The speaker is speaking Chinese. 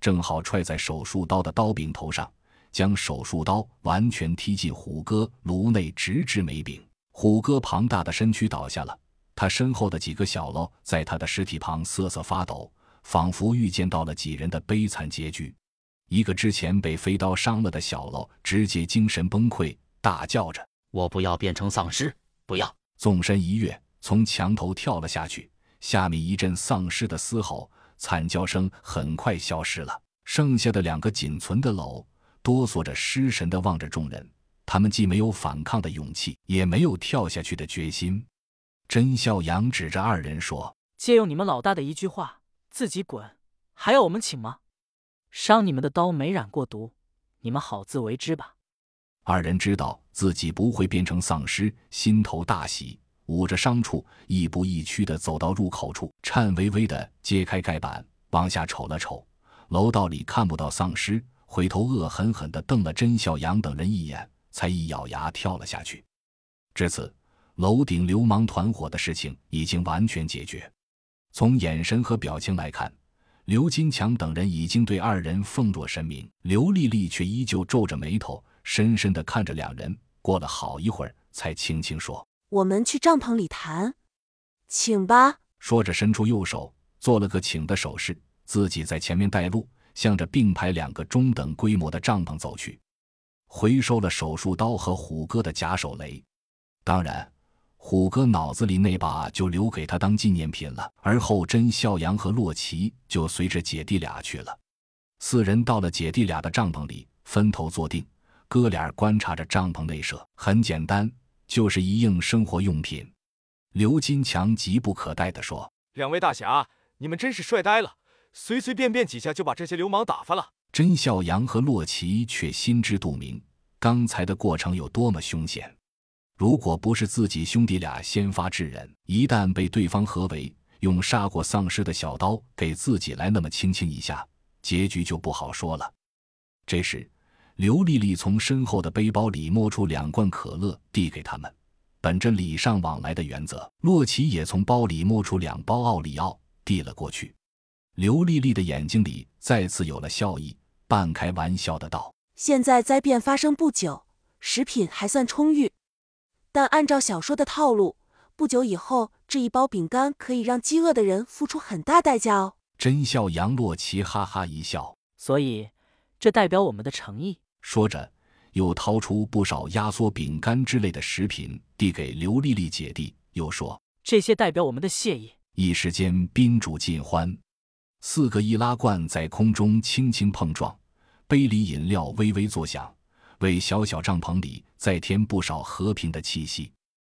正好踹在手术刀的刀柄头上，将手术刀完全踢进虎哥颅内，直至眉柄。虎哥庞大的身躯倒下了，他身后的几个小喽在他的尸体旁瑟瑟发抖，仿佛预见到了几人的悲惨结局。一个之前被飞刀伤了的小喽直接精神崩溃，大叫着：“我不要变成丧尸！不要！”纵身一跃，从墙头跳了下去。下面一阵丧尸的嘶吼、惨叫声很快消失了。剩下的两个仅存的喽哆嗦着失神地望着众人。他们既没有反抗的勇气，也没有跳下去的决心。甄孝阳指着二人说：“借用你们老大的一句话，自己滚，还要我们请吗？伤你们的刀没染过毒，你们好自为之吧。”二人知道自己不会变成丧尸，心头大喜，捂着伤处，亦步亦趋地走到入口处，颤巍巍地揭开盖板，往下瞅了瞅，楼道里看不到丧尸，回头恶狠狠地瞪了甄小阳等人一眼。才一咬牙跳了下去。至此，楼顶流氓团伙的事情已经完全解决。从眼神和表情来看，刘金强等人已经对二人奉若神明。刘丽丽却依旧皱着眉头，深深地看着两人。过了好一会儿，才轻轻说：“我们去帐篷里谈，请吧。”说着，伸出右手做了个请的手势，自己在前面带路，向着并排两个中等规模的帐篷走去。回收了手术刀和虎哥的假手雷，当然，虎哥脑子里那把就留给他当纪念品了。而后，甄孝阳和洛奇就随着姐弟俩去了。四人到了姐弟俩的帐篷里，分头坐定，哥俩观察着帐篷内设，很简单，就是一应生活用品。刘金强急不可待地说：“两位大侠，你们真是帅呆了，随随便便几下就把这些流氓打发了。”甄孝阳和洛奇却心知肚明，刚才的过程有多么凶险。如果不是自己兄弟俩先发制人，一旦被对方合围，用杀过丧尸的小刀给自己来那么轻轻一下，结局就不好说了。这时，刘丽丽从身后的背包里摸出两罐可乐，递给他们。本着礼尚往来的原则，洛奇也从包里摸出两包奥利奥，递了过去。刘丽丽的眼睛里再次有了笑意。半开玩笑的道：“现在灾变发生不久，食品还算充裕，但按照小说的套路，不久以后这一包饼干可以让饥饿的人付出很大代价哦。”真笑杨洛奇哈哈一笑，所以这代表我们的诚意。说着，又掏出不少压缩饼干之类的食品递给刘丽丽姐弟，又说：“这些代表我们的谢意。”一时间宾主尽欢，四个易拉罐在空中轻轻碰撞。杯里饮料微微作响，为小小帐篷里再添不少和平的气息。